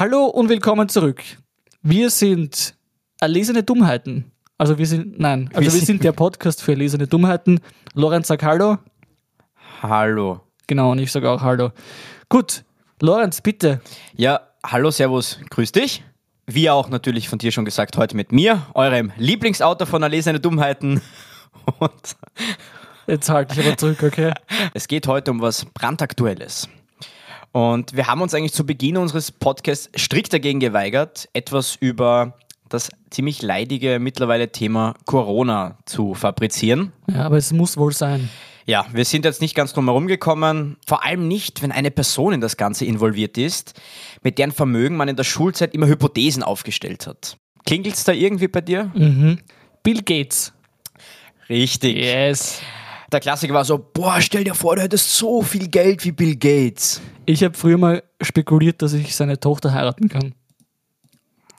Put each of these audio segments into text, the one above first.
Hallo und willkommen zurück. Wir sind erlesene Dummheiten. Also wir sind, nein, also wir, sind- sind der Podcast für erlesene Dummheiten. Lorenz sagt Hallo. Hallo. Genau, und ich sage auch Hallo. Gut, Lorenz, bitte. Ja, hallo, servus, grüß dich. Wie auch natürlich von dir schon gesagt, heute mit mir, eurem Lieblingsautor von Erlesene Dummheiten. Und Jetzt halte ich aber zurück, okay? es geht heute um was brandaktuelles. Und wir haben uns eigentlich zu Beginn unseres Podcasts strikt dagegen geweigert, etwas über das ziemlich leidige mittlerweile Thema Corona zu fabrizieren. Ja, aber es muss wohl sein. Ja, wir sind jetzt nicht ganz drum herum gekommen, vor allem nicht, wenn eine Person in das Ganze involviert ist, mit deren Vermögen man in der Schulzeit immer Hypothesen aufgestellt hat. Klingelt's da irgendwie bei dir? Bill Gates. Richtig. Yes. Der Klassiker war so, boah, stell dir vor, du hättest so viel Geld wie Bill Gates. Ich habe früher mal spekuliert, dass ich seine Tochter heiraten kann.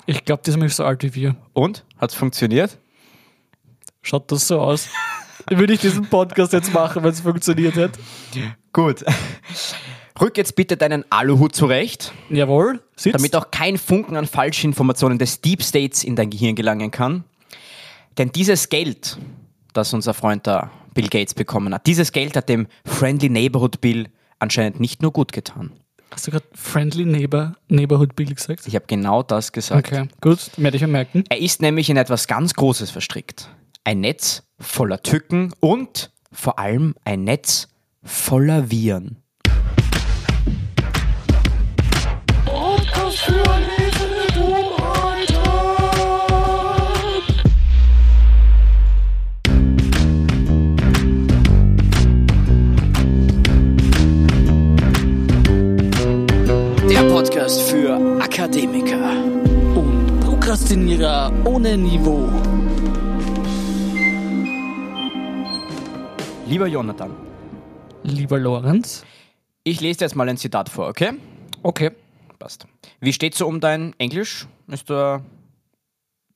Ich glaube, die ist nämlich so alt wie wir. Und? Hat's funktioniert? Schaut das so aus? Würde ich diesen Podcast jetzt machen, wenn es funktioniert hätte? Gut. Rück jetzt bitte deinen Aluhut zurecht, Jawohl, sitzt. damit auch kein Funken an Falschinformationen des Deep States in dein Gehirn gelangen kann. Denn dieses Geld, das unser Freund da Bill Gates bekommen hat, dieses Geld hat dem Friendly Neighborhood Bill anscheinend nicht nur gut getan. Hast du gerade Friendly Neighbor, Neighborhood Bill gesagt? Ich habe genau das gesagt. Okay, gut, werde ich mir merken. Er ist nämlich in etwas ganz Großes verstrickt. Ein Netz voller Tücken und vor allem ein Netz voller Viren. Lieber Jonathan, Lieber Lorenz. ich lese dir jetzt mal ein Zitat vor, okay? Okay. Passt. Wie steht's so um dein Englisch? Ist, da,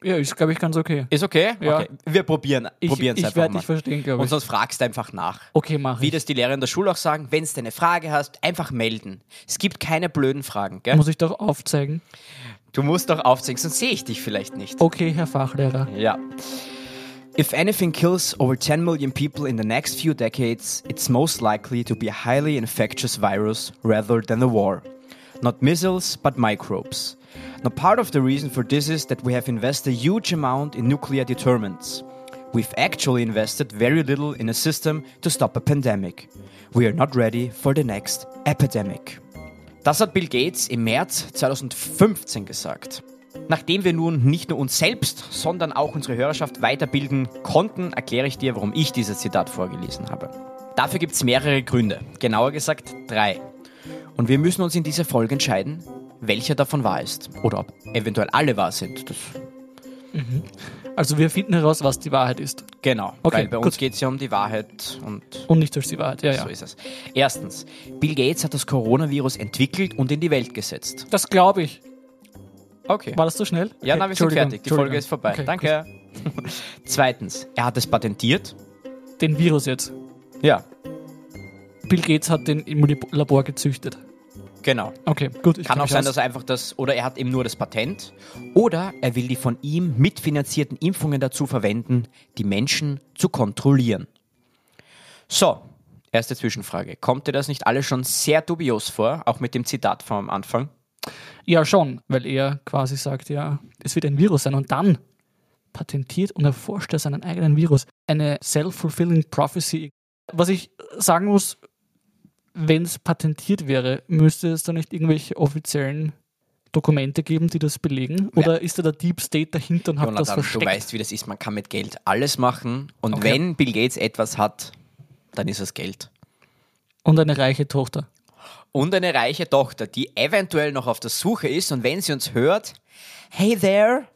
Ja, ist, glaube ich, ganz okay. ist okay? Ja. okay? Wir probieren Ich, es ich einfach werde mal. dich verstehen, glaube Und ich. sonst fragst du einfach nach. Okay, mach Wie ich. das die Lehrer in der Schule auch sagen, wenn du eine Frage hast, einfach melden. Es gibt keine blöden Fragen, gell? Muss ich doch aufzeigen? Du musst doch aufzeigen, sonst sehe ich dich vielleicht nicht. Okay, Herr Fachlehrer. Ja. If anything kills over 10 million people in the next few decades, it's most likely to be a highly infectious virus rather than a war. Not missiles, but microbes. Now, part of the reason for this is that we have invested a huge amount in nuclear deterrents. We've actually invested very little in a system to stop a pandemic. We are not ready for the next epidemic. Das hat Bill Gates im März 2015 gesagt. Nachdem wir nun nicht nur uns selbst, sondern auch unsere Hörerschaft weiterbilden konnten, erkläre ich dir, warum ich dieses Zitat vorgelesen habe. Dafür gibt es mehrere Gründe, genauer gesagt drei. Und wir müssen uns in dieser Folge entscheiden, welcher davon wahr ist. Oder ob eventuell alle wahr sind. Das, Also wir finden heraus, was die Wahrheit ist. genau, Okay, weil bei uns geht es ja um die Wahrheit und Und nicht als die Wahrheit. Ja, ja. so ist es. Erstens, Bill Gates hat das Coronavirus entwickelt und in die Welt gesetzt. Das glaube ich. Okay. War das so schnell? Ja, Okay, na, wir sind fertig. Die Folge ist vorbei. Okay, Danke. Zweitens, er hat es patentiert. Den Virus jetzt. Ja, Bill Gates hat den im Lab- Labor gezüchtet. genau. Okay, gut. Ich Kann kenn auch sein, aus. dass er einfach das, oder er hat eben nur das Patent, oder er will die von ihm mitfinanzierten Impfungen dazu verwenden, die Menschen zu kontrollieren. So, erste Zwischenfrage. Kommt dir das nicht alles schon sehr dubios vor, auch mit dem Zitat vom Anfang? Ja, schon, weil er quasi sagt, ja, es wird ein Virus sein und dann patentiert und erforscht er seinen eigenen Virus. Eine self-fulfilling prophecy. Was ich sagen muss, wenn es patentiert wäre, müsste es da nicht irgendwelche offiziellen Dokumente geben, die das belegen? Oder ist da der Deep State dahinter und hat das Jonathan, du versteckt? weißt, wie das ist. Man kann mit Geld alles machen. Und Okay. wenn Bill Gates etwas hat, dann ist es Geld. Und eine reiche Tochter. Und eine reiche Tochter, die eventuell noch auf der Suche ist. Und wenn sie uns hört, hey there,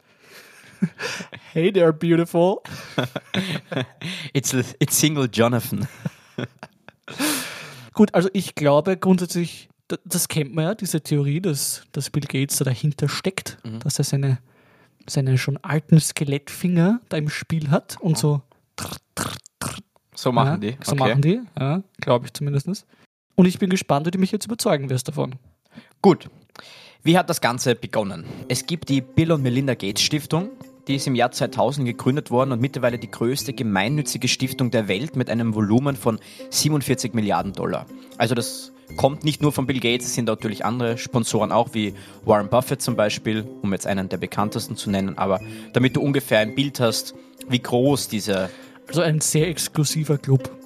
Hey there, beautiful. it's, it's Single Jonathan. Gut, also ich glaube grundsätzlich, das kennt man ja, diese Theorie, dass, dass Bill Gates da dahinter steckt, dass er seine, seine schon alten Skelettfinger da im Spiel hat und so, So machen ja, die. so okay. machen die, ja, glaube ich zumindest. Und ich bin gespannt, wie du mich jetzt überzeugen wirst davon. Gut. Wie hat das Ganze begonnen? Es gibt die Bill und Melinda Gates Stiftung. Die ist im Jahr 2000 gegründet worden und mittlerweile die größte gemeinnützige Stiftung der Welt mit einem Volumen von 47 Milliarden Dollar. Also das kommt nicht nur von Bill Gates, es sind natürlich andere Sponsoren auch, wie Warren Buffett zum Beispiel, um jetzt einen der bekanntesten zu nennen, aber damit du ungefähr ein Bild hast, wie groß diese... Also ein sehr exklusiver Club.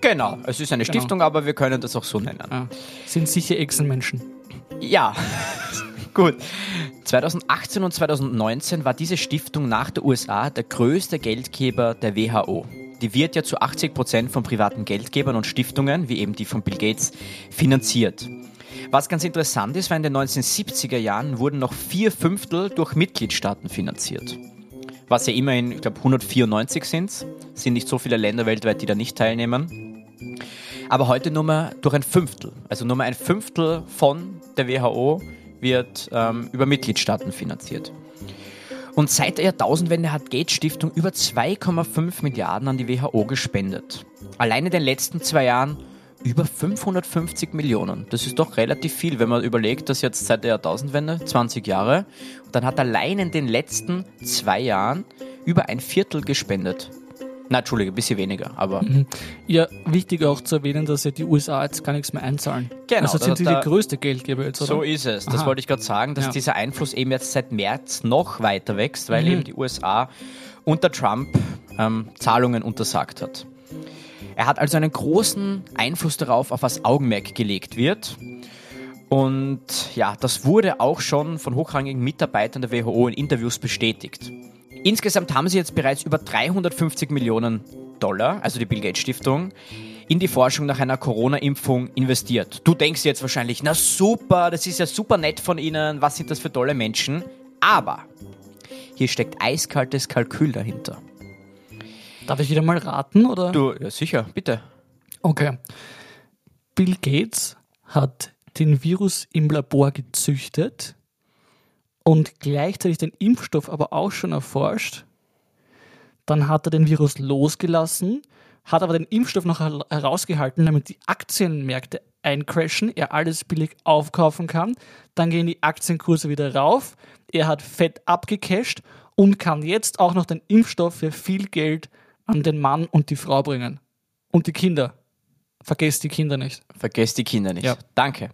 Genau, es ist eine Genau. Stiftung, aber wir können das auch so nennen. Ja. Sind sicher Echsenmenschen. Ja, gut. 2018 und 2019 war diese Stiftung nach der USA der größte Geldgeber der WHO. Die wird ja zu 80 Prozent von privaten Geldgebern und Stiftungen, wie eben die von Bill Gates, finanziert. Was ganz interessant ist, weil in den 1970er Jahren wurden noch vier Fünftel durch Mitgliedstaaten finanziert. Was ja immerhin, ich glaube, 194 sind. Es sind nicht so viele Länder weltweit, die da nicht teilnehmen aber heute nur mal durch ein Fünftel. Also nur mal ein Fünftel von der WHO wird ähm, über Mitgliedstaaten finanziert. Und seit der Jahrtausendwende hat Gates Stiftung über 2,5 Milliarden an die WHO gespendet. Allein in den letzten zwei Jahren über 550 Millionen. Das ist doch relativ viel, wenn man überlegt, dass jetzt seit der Jahrtausendwende 20 Jahre und dann hat allein in den letzten zwei Jahren über ein Viertel gespendet. Na, Entschuldige, ein bisschen weniger, aber Ja, wichtig auch zu erwähnen, dass ja die USA jetzt gar nichts mehr einzahlen. Genau, Also sind sie da- die größte Geldgeber jetzt, oder? So ist es. Das Aha. wollte ich gerade sagen, dass Ja. dieser Einfluss eben jetzt seit März noch weiter wächst, weil Mhm. eben die USA unter Trump ähm, Zahlungen untersagt hat. Er hat also einen großen Einfluss darauf, auf was Augenmerk gelegt wird. Und ja, das wurde auch schon von hochrangigen Mitarbeitern der WHO in Interviews bestätigt. Insgesamt haben sie jetzt bereits über 350 Millionen Dollar, also die Bill Gates Stiftung, in die Forschung nach einer Corona-Impfung investiert. Du denkst jetzt wahrscheinlich, na super, das ist ja super nett von Ihnen, was sind das für tolle Menschen? Aber hier steckt eiskaltes Kalkül dahinter. Darf ich wieder mal raten, oder? Du, ja sicher, bitte. Okay. Bill Gates hat den Virus im Labor gezüchtet und gleichzeitig den Impfstoff aber auch schon erforscht. Dann hat er den Virus losgelassen, hat aber den Impfstoff noch her- herausgehalten, damit die Aktienmärkte eincrashen, er alles billig aufkaufen kann. Dann gehen die Aktienkurse wieder rauf. Er hat fett abgecasht und kann jetzt auch noch den Impfstoff für viel Geld an den Mann und die Frau bringen. Und die Kinder. Vergesst die Kinder nicht. Vergesst die Kinder nicht. Ja. Danke.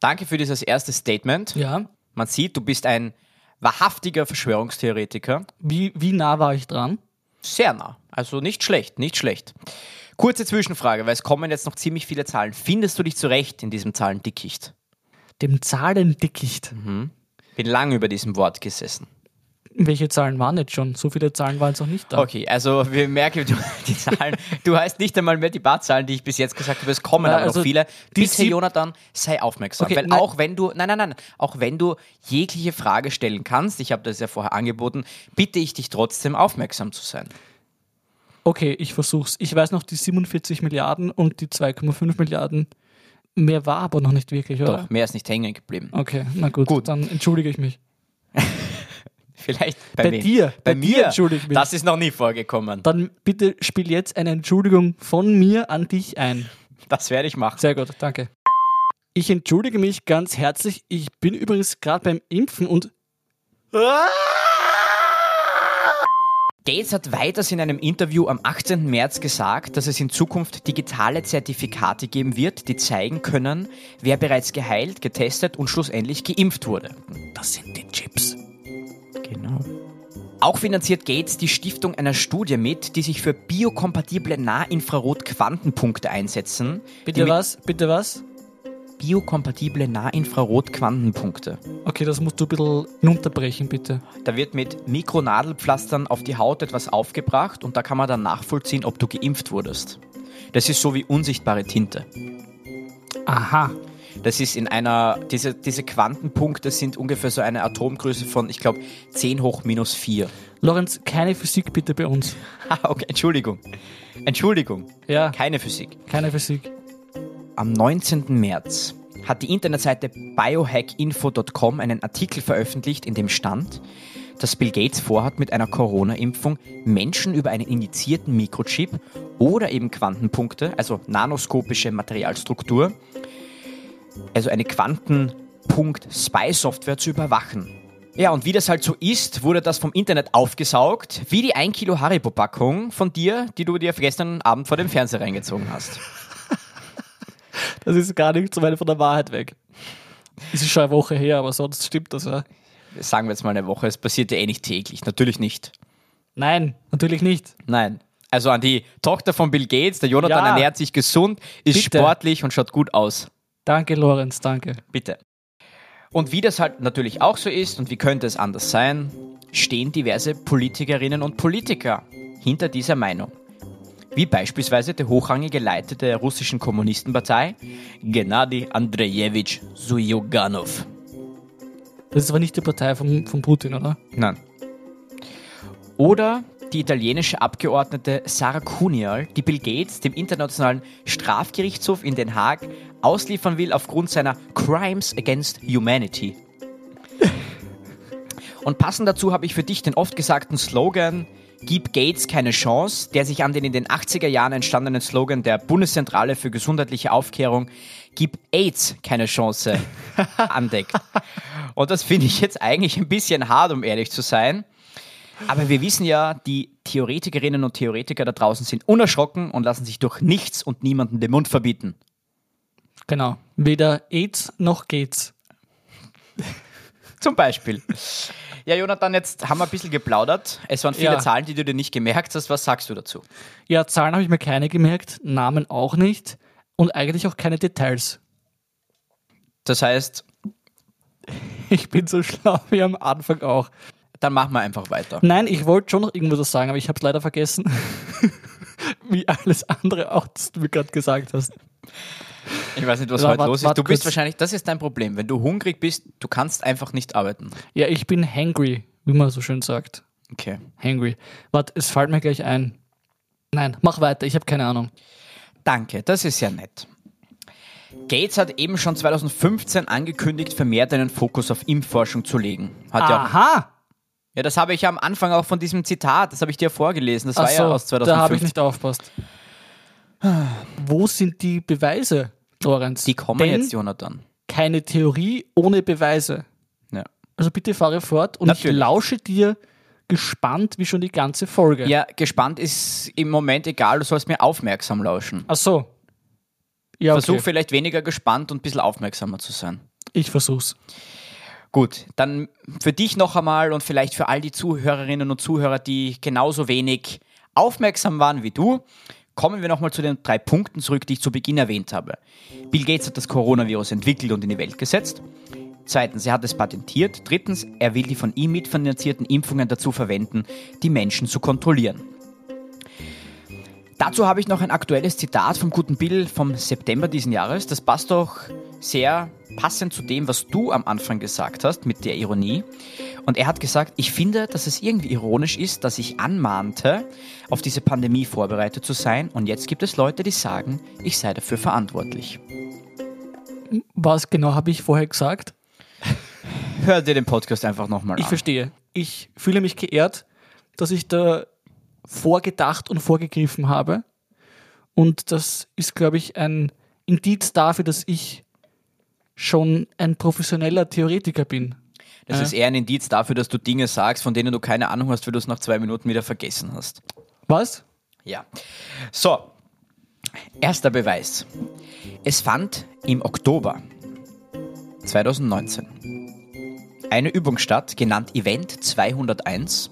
Danke für dieses erste Statement. Ja. Man sieht, du bist ein wahrhaftiger Verschwörungstheoretiker. Wie, wie nah war ich dran? Sehr nah. Also nicht schlecht, nicht schlecht. Kurze Zwischenfrage, weil es kommen jetzt noch ziemlich viele Zahlen. Findest du dich zurecht in diesem Zahlendickicht? Dem Zahlendickicht. Bin lange über diesem Wort gesessen. Welche Zahlen waren jetzt schon? So viele Zahlen waren jetzt noch nicht da. Okay, also wir merken, du, die Zahlen, du heißt nicht einmal mehr die paar Zahlen, die ich bis jetzt gesagt habe, es kommen Na, aber also noch viele. Bitte, Jonathan, sei aufmerksam. Okay, weil nein. auch wenn du, nein, nein, nein, auch wenn du jegliche Frage stellen kannst, ich habe das ja vorher angeboten, bitte ich dich trotzdem aufmerksam zu sein. Okay, ich versuch's. Ich weiß noch die 47 Milliarden und die 2,5 Milliarden. Mehr war aber noch nicht wirklich, oder? Doch, mehr ist nicht hängen geblieben. Okay, na gut, Gut. dann entschuldige ich mich. Vielleicht bei, Bei dir, Bei, bei mir. dir entschuldige ich mich. Das ist noch nie vorgekommen. Dann bitte spiel jetzt eine Entschuldigung von mir an dich ein. Das werde ich machen. Sehr gut, danke. Ich entschuldige mich ganz herzlich. Ich bin übrigens gerade beim Impfen und Gates hat weiters in einem Interview am 18. März gesagt, dass es in Zukunft digitale Zertifikate geben wird, die zeigen können, wer bereits geheilt, getestet und schlussendlich geimpft wurde. das sind die Chips. Genau. Auch finanziert Gates die Stiftung einer Studie mit, die sich für biokompatible Nahinfrarot-Quantenpunkte einsetzen. Bitte was? Bitte was? Biokompatible Nahinfrarot-Quantenpunkte. Okay, das musst du ein bisschen runterbrechen, bitte. Da wird mit Mikronadelpflastern auf die Haut etwas aufgebracht und da kann man dann nachvollziehen, ob du geimpft wurdest. Das ist so wie unsichtbare Tinte. Aha. Das ist in einer, diese, diese Quantenpunkte sind ungefähr so eine Atomgröße von, ich glaube, 10 hoch minus 4. Lorenz, keine Physik bitte bei uns. Ah, okay, Entschuldigung. Entschuldigung. Ja, Keine Physik. keine Physik. Am 19. März hat die Internetseite biohackinfo.com einen Artikel veröffentlicht, in dem stand, dass Bill Gates vorhat, mit einer Corona-Impfung Menschen über einen injizierten Mikrochip oder eben Quantenpunkte, also nanoskopische Materialstruktur, also eine Spy-Software zu überwachen. Ja, und wie das halt so ist, wurde das vom Internet aufgesaugt, wie die 1 Kilo Haribo-Packung von dir, die du dir gestern Abend vor dem Fernseher reingezogen hast. Das ist gar nicht so weit von der Wahrheit weg. Es ist schon eine Woche her, aber sonst stimmt das ja. Sagen wir jetzt mal eine Woche, es passiert ja eh nicht täglich. Natürlich nicht. Nein, natürlich nicht. Nein. Also an die Tochter von Bill Gates, der Jonathan Ja. ernährt sich gesund, ist Bitte. sportlich und schaut gut aus. Danke, Lorenz, danke. Bitte. Und wie das halt natürlich auch so ist und wie könnte es anders sein, stehen diverse Politikerinnen und Politiker hinter dieser Meinung. Wie beispielsweise der hochrangige Leiter der russischen Kommunistenpartei, Gennady Andrejewitsch Sujoganov. Das ist aber nicht die Partei von, von Putin, oder? Nein. Oder die italienische Abgeordnete Sara Cunial, die Bill Gates dem Internationalen Strafgerichtshof in Den Haag ausliefern will aufgrund seiner Crimes Against Humanity. Und passend dazu habe ich für dich den oft gesagten Slogan Gib Gates keine Chance, der sich an den in den 80er Jahren entstandenen Slogan der Bundeszentrale für gesundheitliche Aufklärung Gib AIDS keine Chance andeckt. Und das finde ich jetzt eigentlich ein bisschen hart, um ehrlich zu sein. Aber wir wissen ja, die Theoretikerinnen und Theoretiker da draußen sind unerschrocken und lassen sich durch nichts und niemanden den Mund verbieten. Genau. Weder AIDS noch geht's. Zum Beispiel. Ja, Jonathan, jetzt haben wir ein bisschen geplaudert. Es waren viele Ja. Zahlen, die du dir nicht gemerkt hast. Was sagst du dazu? Ja, Zahlen habe ich mir keine gemerkt, Namen auch nicht und eigentlich auch keine Details. Das heißt, Ich bin so schlau wie am Anfang auch. dann machen wir einfach weiter. Nein, ich wollte schon noch irgendwas sagen, aber ich habe es leider vergessen. wie alles andere auch, das du mir gerade gesagt hast. Ich weiß nicht, was Ja, heute wart- los ist. wart Du bist kurz. wahrscheinlich, das ist dein Problem. Wenn du hungrig bist, du kannst einfach nicht arbeiten. Ja, ich bin hangry, wie man so schön sagt. Okay. Hangry. Warte, es fällt mir gleich ein. Nein, mach weiter, ich habe keine Ahnung. Danke, das ist ja nett. Gates hat eben schon 2015 angekündigt, vermehrt einen Fokus auf Impfforschung zu legen. Hat ja, Aha! ja, das habe ich ja am Anfang auch von diesem Zitat, das habe ich dir vorgelesen. Das Ach war so, ja aus da habe 2015. ich nicht aufpasst. Wo sind die Beweise, Lorenz? Die kommen Denn jetzt, Jonathan. keine Theorie ohne Beweise. Ja. Also bitte fahre fort und ich Natürlich. lausche dir gespannt wie schon die ganze Folge. ja, gespannt ist im Moment egal, du sollst mir aufmerksam lauschen. Ach so. Ja, Versuch okay. vielleicht weniger gespannt und ein bisschen aufmerksamer zu sein. Ich versuch's. Gut, dann für dich noch einmal und vielleicht für all die Zuhörerinnen und Zuhörer, die genauso wenig aufmerksam waren wie du, kommen wir nochmal zu den drei Punkten zurück, die ich zu Beginn erwähnt habe. Bill Gates hat das Coronavirus entwickelt und in die Welt gesetzt. Zweitens, er hat es patentiert. Drittens, er will die von ihm mitfinanzierten Impfungen dazu verwenden, die Menschen zu kontrollieren. Dazu habe ich noch ein aktuelles Zitat vom guten Bill vom September diesen Jahres. Das passt doch sehr passend zu dem, was du am Anfang gesagt hast, mit der Ironie. Und er hat gesagt, ich finde, dass es irgendwie ironisch ist, dass ich anmahnte, auf diese Pandemie vorbereitet zu sein. Und jetzt gibt es Leute, die sagen, ich sei dafür verantwortlich. Was genau habe ich vorher gesagt? Hör dir den Podcast einfach nochmal Ich an. verstehe. Ich fühle mich geehrt, dass ich da vorgedacht und vorgegriffen habe. Und das ist, glaube ich, ein Indiz dafür, dass ich schon ein professioneller Theoretiker bin. Das ist eher ein Indiz dafür, dass du Dinge sagst, von denen du keine Ahnung hast, weil du es nach zwei Minuten wieder vergessen hast. Was? Ja. So, erster Beweis. Es fand im Oktober 2019 eine Übung statt, genannt Event 201,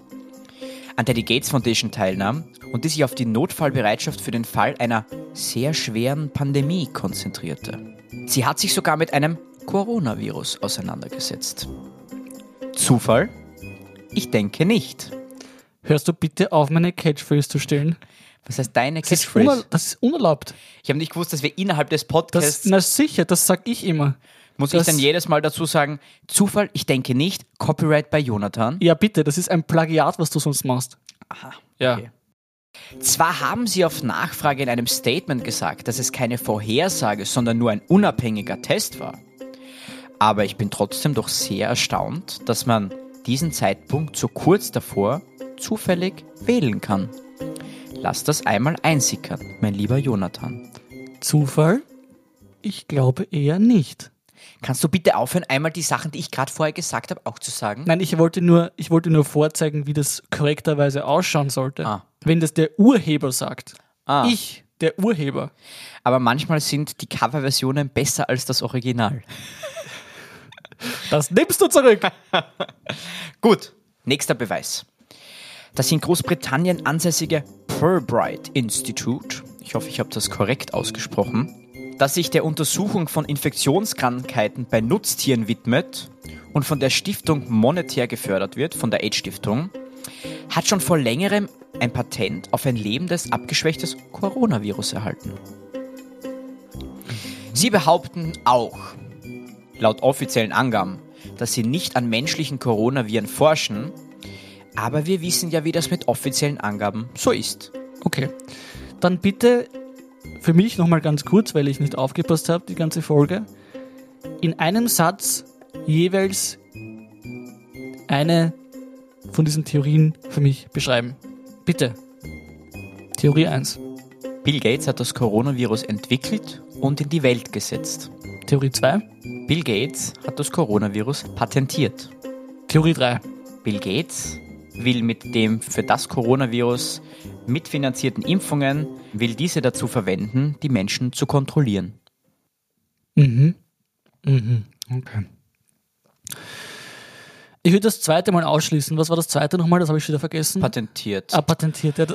an der die Gates Foundation teilnahm und die sich auf die Notfallbereitschaft für den Fall einer sehr schweren Pandemie konzentrierte. Sie hat sich sogar mit einem Coronavirus auseinandergesetzt. Zufall? Ich denke nicht. Hörst du bitte auf, meine Catchphrase zu stellen? Was heißt deine Das ist, Catchphrase? das ist unerlaubt. Ich habe nicht gewusst, dass wir innerhalb des Das, Podcasts na sicher, das sag ich immer. Muss ich Das- dann jedes Mal dazu sagen, Zufall, ich denke nicht, Copyright bei Jonathan? Ja, bitte, das ist ein Plagiat, was du sonst machst. Aha. Ja. Okay. Zwar haben sie auf Nachfrage in einem Statement gesagt, dass es keine Vorhersage, sondern nur ein unabhängiger Test war. Aber ich bin trotzdem doch sehr erstaunt, dass man diesen Zeitpunkt so kurz davor zufällig wählen kann. Lass das einmal einsickern, mein lieber Jonathan. Zufall? Ich glaube eher nicht. Kannst du bitte aufhören, einmal die Sachen, die ich gerade vorher gesagt habe, auch zu sagen? Nein, ich wollte nur, ich wollte nur vorzeigen, wie das korrekterweise ausschauen sollte. Ah. Wenn das der Urheber sagt. Ah. Ich, der Urheber. Aber manchmal sind die Coverversionen besser als das Original. Das nimmst du zurück. Gut, nächster Beweis. Das in Großbritannien ansässige Purbright Institute, ich hoffe, ich habe das korrekt ausgesprochen, das sich der Untersuchung von Infektionskrankheiten bei Nutztieren widmet und von der Stiftung monetär gefördert wird, von der AIDS-Stiftung, hat schon vor längerem ein Patent auf ein lebendes, abgeschwächtes Coronavirus erhalten. Sie behaupten auch, laut offiziellen Angaben, dass sie nicht an menschlichen Coronaviren forschen, aber wir wissen ja, wie das mit offiziellen Angaben so ist. Okay. Dann bitte für mich nochmal ganz kurz, weil ich nicht aufgepasst habe, die ganze Folge. In einem Satz jeweils eine von diesen Theorien für mich beschreiben. Bitte. Theorie 1. Bill Gates hat das Coronavirus entwickelt und in die Welt gesetzt. Theorie 2. Bill Gates hat das Coronavirus patentiert. Theorie 3. Bill Gates will mit dem für das Coronavirus mitfinanzierten Impfungen, will diese dazu verwenden, die Menschen zu kontrollieren. Mhm. Mhm. Okay. Ich würde das zweite mal ausschließen. Was war das zweite nochmal? Das habe ich wieder vergessen. Patentiert. Ah, patentiert. Ja.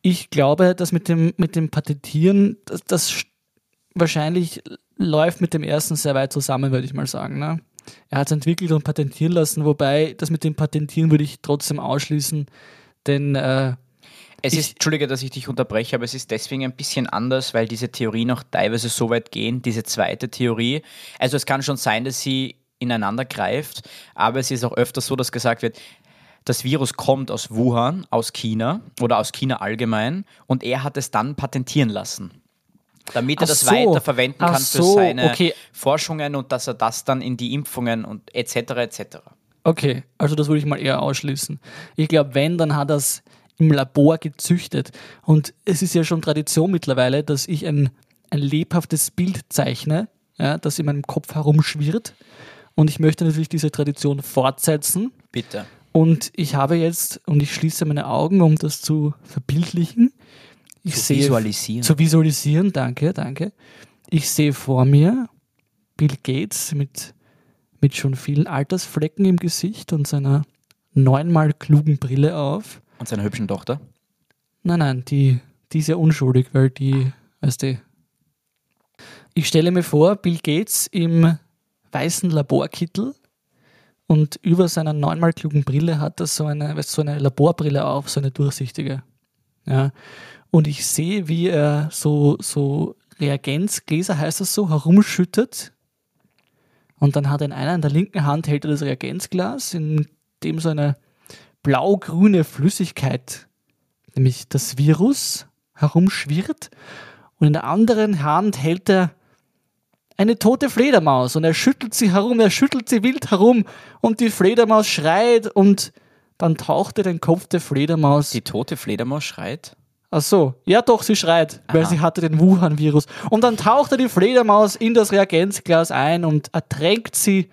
Ich glaube, dass mit dem, mit dem Patentieren, das, das sch- wahrscheinlich läuft mit dem ersten sehr weit zusammen, würde ich mal sagen. Ne? Er hat es entwickelt und patentieren lassen, wobei das mit dem Patentieren würde ich trotzdem ausschließen, denn äh, Es ist, Entschuldige, dass ich dich unterbreche, aber es ist deswegen ein bisschen anders, weil diese Theorie noch teilweise so weit gehen, diese zweite Theorie. Also es kann schon sein, dass sie ineinander greift, aber es ist auch öfter so, dass gesagt wird, das Virus kommt aus Wuhan, aus China oder aus China allgemein und er hat es dann patentieren lassen. Damit er Ach das so. weiter verwenden Ach kann für so, seine okay. Forschungen und dass er das dann in die Impfungen und etc. etc. Okay, also das würde ich mal eher ausschließen. Ich glaube, wenn, dann hat es im Labor gezüchtet. Und es ist ja schon Tradition mittlerweile, dass ich ein, ein lebhaftes Bild zeichne, ja, das in meinem Kopf herumschwirrt. Und ich möchte natürlich diese Tradition fortsetzen. Bitte. Und ich habe jetzt, und ich schließe meine Augen, um das zu verbildlichen. Ich Zu sehe, visualisieren. Zu visualisieren, danke, danke. Ich sehe vor mir Bill Gates mit, mit schon vielen Altersflecken im Gesicht und seiner neunmal klugen Brille auf. Und seiner hübschen Tochter. Nein, nein, die, die ist ja unschuldig, weil die, weißt du. Ich stelle mir vor, Bill Gates im weißen Laborkittel und über seiner neunmal klugen Brille hat er so eine, weißt, so eine Laborbrille auf, so eine durchsichtige. Ja. Und ich sehe, wie er so, so Reagenzgläser, heißt das so, herumschüttet. Und dann hat er in einer, in der linken Hand hält er das Reagenzglas, in dem so eine blau-grüne Flüssigkeit nämlich das Virus herumschwirrt und in der anderen Hand hält er eine tote Fledermaus und er schüttelt sie herum, er schüttelt sie wild herum und die Fledermaus schreit und dann taucht er den Kopf der Fledermaus. Die tote Fledermaus schreit. Ach so, ja doch, sie schreit, weil Aha. sie hatte den Wuhan-Virus. Und dann taucht er die Fledermaus in das Reagenzglas ein und ertränkt sie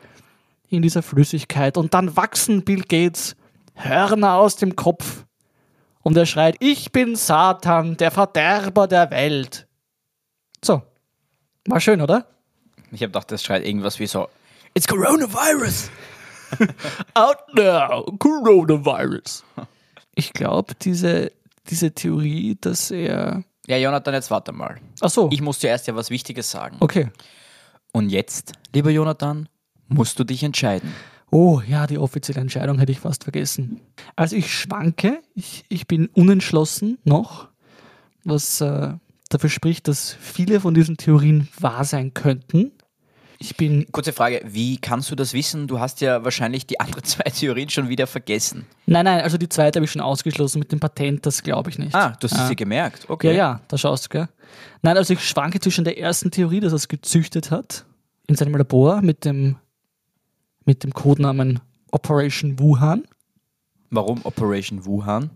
in dieser Flüssigkeit. Und dann wachsen Bill Gates Hörner aus dem Kopf. Und er schreit, ich bin Satan, der Verderber der Welt. So, war schön, oder? Ich habe gedacht, das schreit irgendwas wie so: It's Coronavirus! Out now, Coronavirus. Ich glaube, diese, diese Theorie, dass er... Ja, Jonathan, jetzt warte mal. Ach so, Ich muss zuerst ja was Wichtiges sagen. okay. Und jetzt, lieber Jonathan, musst du dich entscheiden. Oh ja, die offizielle Entscheidung hätte ich fast vergessen. Also ich schwanke, ich, ich bin unentschlossen noch, was äh, dafür spricht, dass viele von diesen Theorien wahr sein könnten. Ich bin, Kurze Frage: Wie kannst du das wissen? Du hast ja wahrscheinlich die anderen zwei Theorien schon wieder vergessen. nein, nein, also die zweite habe ich schon ausgeschlossen mit dem Patent, das glaube ich nicht. Ah, du hast Ah. sie gemerkt. Okay. Ja, ja, da schaust du, gell? Nein, also ich schwanke zwischen der ersten Theorie, dass er es gezüchtet hat, in seinem Labor mit dem, mit dem Codenamen Operation Wuhan. Warum Operation Wuhan?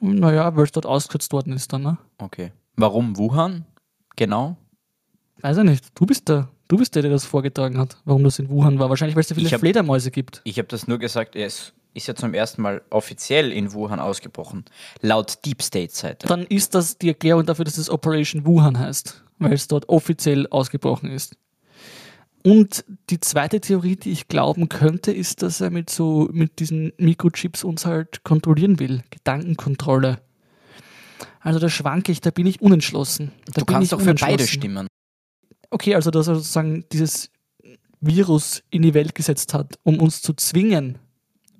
Naja, weil es dort ausgesetzt worden ist dann, ne? Okay. Warum Wuhan? genau? Weiß ich nicht. Du bist der, du bist der, der das vorgetragen hat, warum das in Wuhan war. Wahrscheinlich, weil es da viele hab- Fledermäuse gibt. Ich habe das nur gesagt, es ist ja zum ersten Mal offiziell in Wuhan ausgebrochen. Laut Deep State-Seite. Dann ist das die Erklärung dafür, dass es Operation Wuhan heißt, weil es dort offiziell ausgebrochen ist. Und die zweite Theorie, die ich glauben könnte, ist, dass er mit so mit diesen Mikrochips uns halt kontrollieren will. Gedankenkontrolle. Also da schwanke ich, da bin ich unentschlossen. Da Du kannst ich doch für beide stimmen. Okay, also dass er sozusagen dieses Virus in die Welt gesetzt hat, um uns zu zwingen,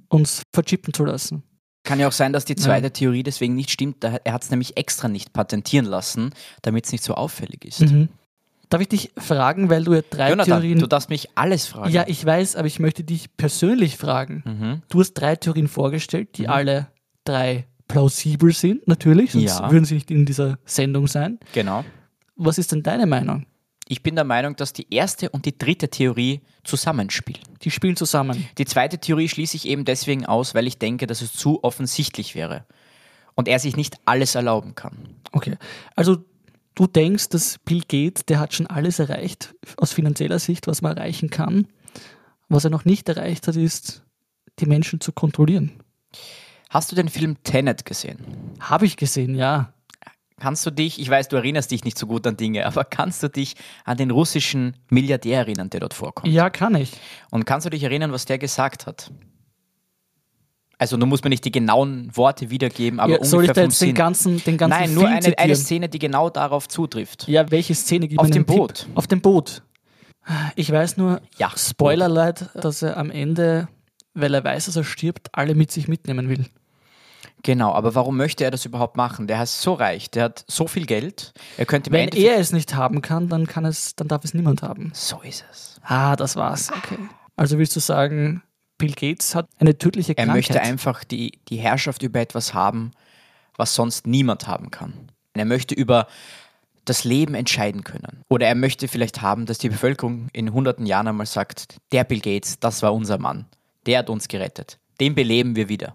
uns verchippen zu lassen. Kann ja auch sein, dass die zweite Theorie deswegen nicht stimmt. Er hat es nämlich extra nicht patentieren lassen, damit es nicht so auffällig ist. Mhm. Darf ich dich fragen, weil du ja drei Jonathan, Theorien. du darfst mich alles fragen. ja, ich weiß, aber ich möchte dich persönlich fragen. mhm. Du hast drei Theorien vorgestellt, die alle drei plausibel sind, natürlich, sonst Ja. würden sie nicht in dieser Sendung sein. Genau. Was ist denn deine Meinung? Ich bin der Meinung, dass die erste und die dritte Theorie zusammenspielen. Die spielen zusammen. Die zweite Theorie schließe ich eben deswegen aus, weil ich denke, dass es zu offensichtlich wäre und er sich nicht alles erlauben kann. Okay. Also du denkst, dass Bill Gates, der hat schon alles erreicht, aus finanzieller Sicht, was man erreichen kann. Was er noch nicht erreicht hat, ist, die Menschen zu kontrollieren. Hast du den Film Tenet gesehen? Habe ich gesehen, ja. Kannst du dich, ich weiß, du erinnerst dich nicht so gut an Dinge, aber kannst du dich an den russischen Milliardär erinnern, der dort vorkommt? Ja, kann ich. Und kannst du dich erinnern, was der gesagt hat? Also, du musst mir nicht die genauen Worte wiedergeben, aber ja, soll ich ungefähr da jetzt den ganzen, den ganzen Nein, nur Film eine, eine Szene, die genau darauf zutrifft. Ja, welche Szene gibt Auf mir dem Boot. Tipp? Auf dem Boot. Ich weiß nur, Ja, Spoilerleid, dass er am Ende, weil er weiß, dass er stirbt, alle mit sich mitnehmen will. Genau, aber warum möchte er das überhaupt machen? Der ist so reich, der hat so viel Geld, er könnte Wenn er es nicht haben kann, dann kann es, dann darf es niemand haben. so ist es. Ah, das war's. Okay. Also willst du sagen, Bill Gates hat eine tödliche Er Krankheit? möchte einfach die, die Herrschaft über etwas haben, was sonst niemand haben kann. Er möchte über das Leben entscheiden können. Oder er möchte vielleicht haben, dass die Bevölkerung in hunderten Jahren einmal sagt, der Bill Gates, das war unser Mann. Der hat uns gerettet. Den beleben wir wieder.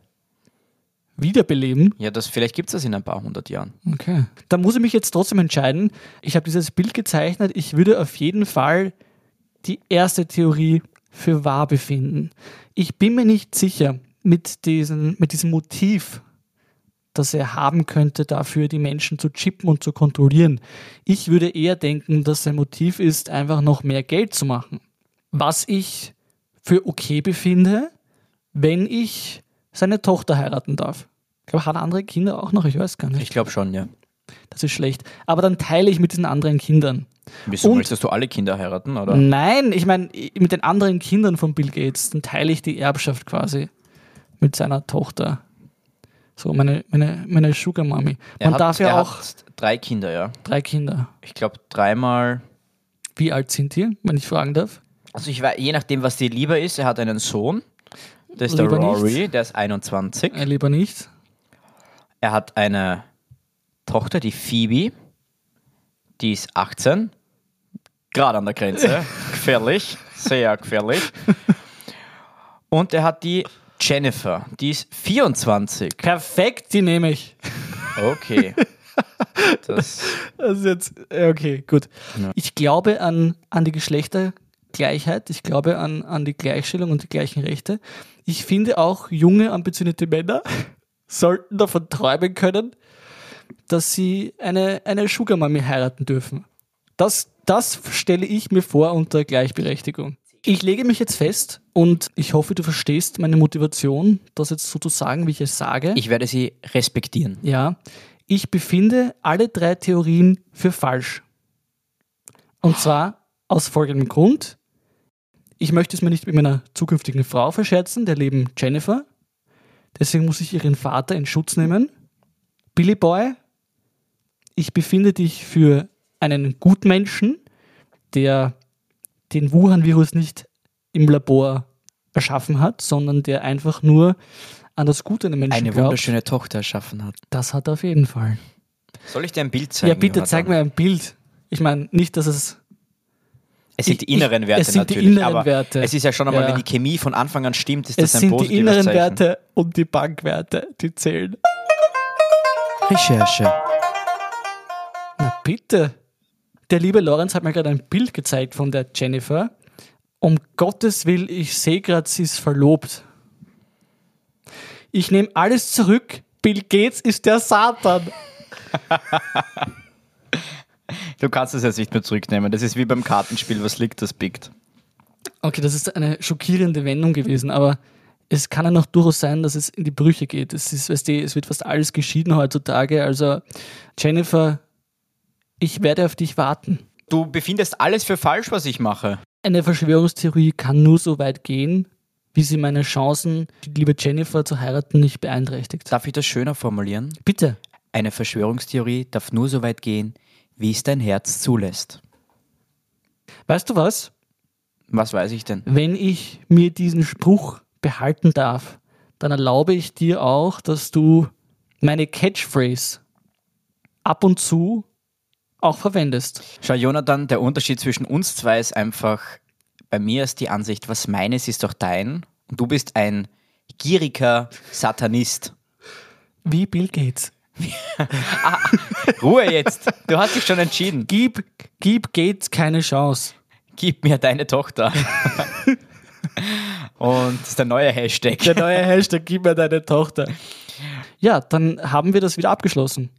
Wiederbeleben? Ja, das, vielleicht gibt es das in ein paar hundert Jahren. Okay. Da muss ich mich jetzt trotzdem entscheiden. Ich habe dieses Bild gezeichnet. Ich würde auf jeden Fall die erste Theorie für wahr befinden. Ich bin mir nicht sicher mit, diesen, mit diesem Motiv, das er haben könnte, dafür die Menschen zu chippen und zu kontrollieren. Ich würde eher denken, dass sein Motiv ist, einfach noch mehr Geld zu machen. Was ich für okay befinde, wenn ich seine Tochter heiraten darf. Ich glaube, hat er andere Kinder auch noch? Ich weiß gar nicht. Ich glaube schon, ja. Das ist schlecht. Aber dann teile ich mit diesen anderen Kindern. Wieso Und- möchtest du alle Kinder heiraten, oder? Nein, ich meine, mit den anderen Kindern von Bill Gates, dann teile ich die Erbschaft quasi mit seiner Tochter. So, meine, meine, meine Sugar. Er Man hat, darf ja er auch drei Kinder, ja. drei Kinder. Ich glaube dreimal. Wie alt sind die, wenn ich fragen darf? Also ich weiß, je nachdem, was dir lieber ist, er hat einen Sohn. Das ist der Lieber Rory, nicht. der ist 21. Äh, lieber nicht. Er hat eine Tochter, die Phoebe. Die ist 18. Gerade an der Grenze. gefährlich. Sehr gefährlich. Und er hat die Jennifer. Die ist 24. Perfekt, die nehme ich. Okay. Das, Das ist jetzt, okay, gut. Ja. Ich glaube an, an die Geschlechtergleichheit, ich glaube an, an die Gleichstellung und die gleichen Rechte. Ich finde auch junge, ambitionierte Männer sollten davon träumen können, dass sie eine, eine Sugar Mami heiraten dürfen. Das, das stelle ich mir vor unter Gleichberechtigung. Ich lege mich jetzt fest und ich hoffe, du verstehst meine Motivation, das jetzt so zu sagen, wie ich es sage. ich werde sie respektieren. Ja, ich befinde alle drei Theorien für falsch. Und zwar aus folgendem Grund. Ich möchte es mir nicht mit meiner zukünftigen Frau verscherzen, der lieben Jennifer. Deswegen muss ich ihren Vater in Schutz nehmen. Billy Boy, ich befinde dich für einen Gutmenschen, der den Wuhan-Virus nicht im Labor erschaffen hat, sondern der einfach nur an das Gute in den Menschen Eine glaubt. wunderschöne Tochter erschaffen hat. Das hat er auf jeden Fall. Soll ich dir ein Bild zeigen? ja, bitte zeig mir ein Bild. Ich meine, nicht, dass es. Es sind Ich- die inneren ich- Werte es sind die natürlich. inneren aber Werte. Es ist ja schon einmal, Ja. wenn die Chemie von Anfang an stimmt, ist Es das ein sind die positives inneren Zeichen. Werte und die Bankwerte, die zählen. Recherche. Bitte. Der liebe Lorenz hat mir gerade ein Bild gezeigt von der Jennifer. Um Gottes Willen, ich sehe gerade, sie ist verlobt. Ich nehme alles zurück. Bill Gates ist der Satan. Du kannst es jetzt nicht mehr zurücknehmen. Das ist wie beim Kartenspiel, was liegt, das biegt. Okay, das ist eine schockierende Wendung gewesen, aber es kann ja noch durchaus sein, dass es in die Brüche geht. Es, ist, weißt du, es wird fast alles geschieden heutzutage. Also, Jennifer, ich werde auf dich warten. Du befindest alles für falsch, was ich mache. Eine Verschwörungstheorie kann nur so weit gehen, wie sie meine Chancen, die liebe Jennifer zu heiraten, nicht beeinträchtigt. Darf ich das schöner formulieren? Bitte. Eine Verschwörungstheorie darf nur so weit gehen, wie es dein Herz zulässt. Weißt du was? Was weiß ich denn? Wenn ich mir diesen Spruch behalten darf, dann erlaube ich dir auch, dass du meine Catchphrase ab und zu auch verwendest. Schau, Jonathan, der Unterschied zwischen uns zwei ist einfach, bei mir ist die Ansicht, was meines ist doch dein. Und du bist ein gieriger Satanist. Wie Bill Gates. Ruhe jetzt. Du hast dich schon entschieden. Gib, gib Gates keine Chance. Gib mir deine Tochter. Und das ist der neue Hashtag. Der neue Hashtag, gib mir deine Tochter. Ja, dann haben wir das wieder abgeschlossen.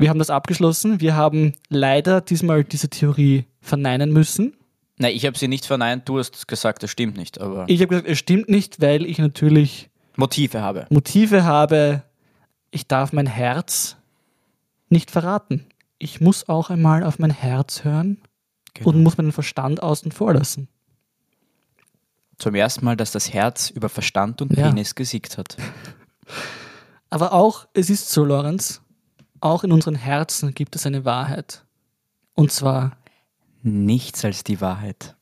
Wir haben das abgeschlossen. Wir haben leider diesmal diese Theorie verneinen müssen. Nein, ich habe sie nicht verneint. Du hast gesagt, das stimmt nicht. Aber Ich habe gesagt, es stimmt nicht, weil ich natürlich Motive habe. Motive habe. Ich darf mein Herz nicht verraten. Ich muss auch einmal auf mein Herz hören Genau. und muss meinen Verstand außen vor lassen. Zum ersten Mal, dass das Herz über Verstand und Ja. Penis gesiegt hat. Aber auch, es ist so, Lorenz, auch in unseren Herzen gibt es eine Wahrheit. Und zwar, Nichts als die Wahrheit.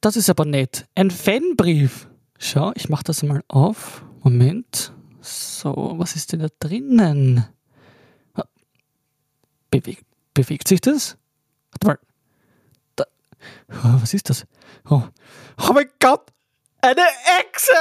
das ist aber nett. Ein Fanbrief. Schau, ich mach das mal auf. Moment. So, was ist denn da drinnen? Ah, Bewegt, bewegt sich das? Warte mal. Da. Oh, was ist das? Oh. oh mein Gott! Eine Echse!